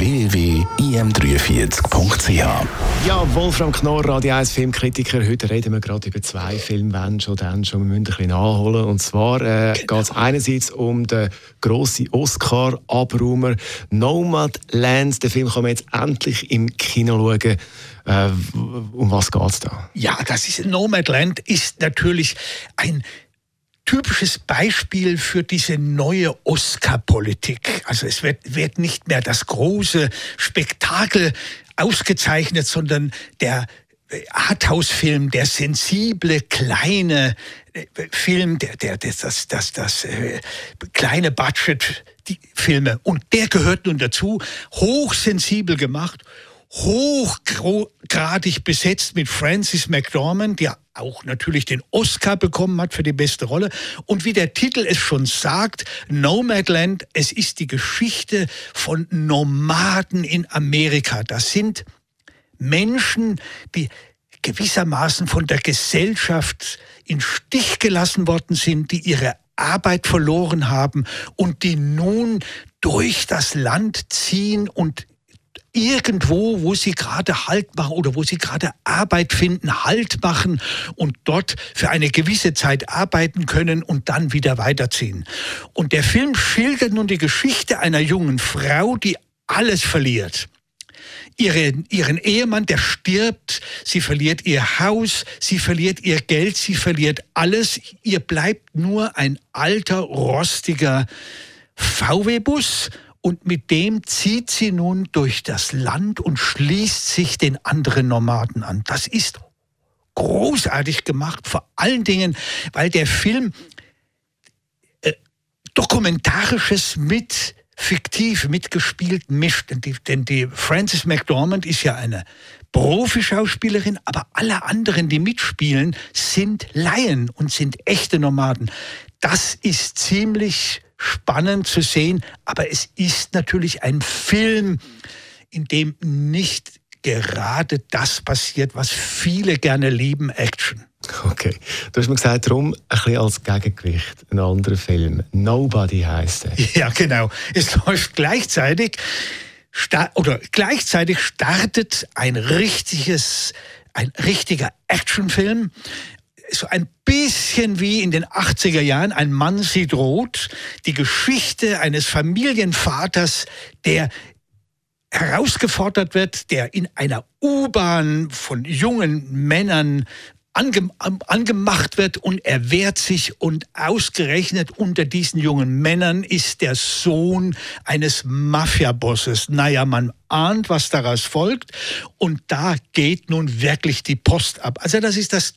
www.im43.ch Ja, Wolfram Knorr, Radio 1 Filmkritiker. Heute reden wir gerade über zwei Filme, wenn schon, dann schon. Wir müssen ein bisschen nachholen. Und zwar äh, genau. geht es einerseits um den grossen Oscar-Abräumer Nomadland. Den Film kann man jetzt endlich im Kino schauen. Äh, um was geht es da? Ja, das ist Nomadland ist natürlich ein typisches Beispiel für diese neue Oscar-Politik. Also es wird, wird nicht mehr das große Spektakel ausgezeichnet, sondern der Arthouse-Film, der sensible, kleine äh, Film, der, der, der das, das, das äh, kleine Budget, die Filme. Und der gehört nun dazu, hochsensibel gemacht hochgradig besetzt mit Francis McDormand, der auch natürlich den Oscar bekommen hat für die beste Rolle. Und wie der Titel es schon sagt, Nomadland, es ist die Geschichte von Nomaden in Amerika. Das sind Menschen, die gewissermaßen von der Gesellschaft in Stich gelassen worden sind, die ihre Arbeit verloren haben und die nun durch das Land ziehen und irgendwo, wo sie gerade Halt machen oder wo sie gerade Arbeit finden, Halt machen und dort für eine gewisse Zeit arbeiten können und dann wieder weiterziehen. Und der Film schildert nun die Geschichte einer jungen Frau, die alles verliert. Ihren, ihren Ehemann, der stirbt, sie verliert ihr Haus, sie verliert ihr Geld, sie verliert alles. Ihr bleibt nur ein alter, rostiger VW-Bus und mit dem zieht sie nun durch das Land und schließt sich den anderen Nomaden an. Das ist großartig gemacht, vor allen Dingen, weil der Film äh, Dokumentarisches mit fiktiv mitgespielt mischt. Denn die, denn die Frances McDormand ist ja eine Profischauspielerin, aber alle anderen, die mitspielen, sind Laien und sind echte Nomaden. Das ist ziemlich spannend zu sehen, aber es ist natürlich ein Film, in dem nicht gerade das passiert, was viele gerne lieben, Action. Okay. Du hast mir gesagt, darum ein bisschen als Gegengewicht ein anderer Film. Nobody heißt er. Ja, genau. Es läuft gleichzeitig oder gleichzeitig startet ein richtiges, ein richtiger Actionfilm so ein bisschen wie in den 80er Jahren, ein Mann sieht rot, die Geschichte eines Familienvaters, der herausgefordert wird, der in einer U-Bahn von jungen Männern ange, angemacht wird und er wehrt sich und ausgerechnet unter diesen jungen Männern ist der Sohn eines Mafiabosses. Naja, man ahnt, was daraus folgt und da geht nun wirklich die Post ab. Also das ist das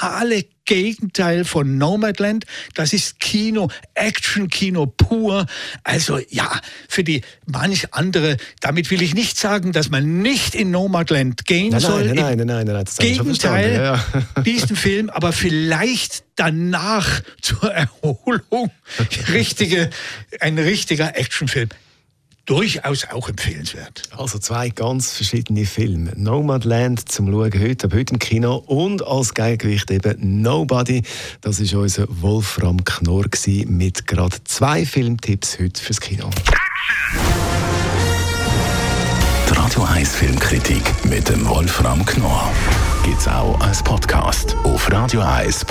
totale Gegenteil von Nomadland. Das ist Kino, Action-Kino pur. Also ja, für die manch andere, damit will ich nicht sagen, dass man nicht in Nomadland gehen nein, soll. Nein, nein, nein, nein, nein, nein Gegenteil, ja, ja. diesen Film, aber vielleicht danach zur Erholung richtige, ein richtiger Actionfilm durchaus auch empfehlenswert. Also zwei ganz verschiedene Filme. Nomadland zum Schauen heute, ab heute im Kino und als Gegengewicht eben Nobody. Das ist unser Wolfram Knorr mit gerade zwei Filmtipps heute fürs Kino. Die Radio 1 Filmkritik mit dem Wolfram Knorr gibt's auch als Podcast auf radioeis.ch.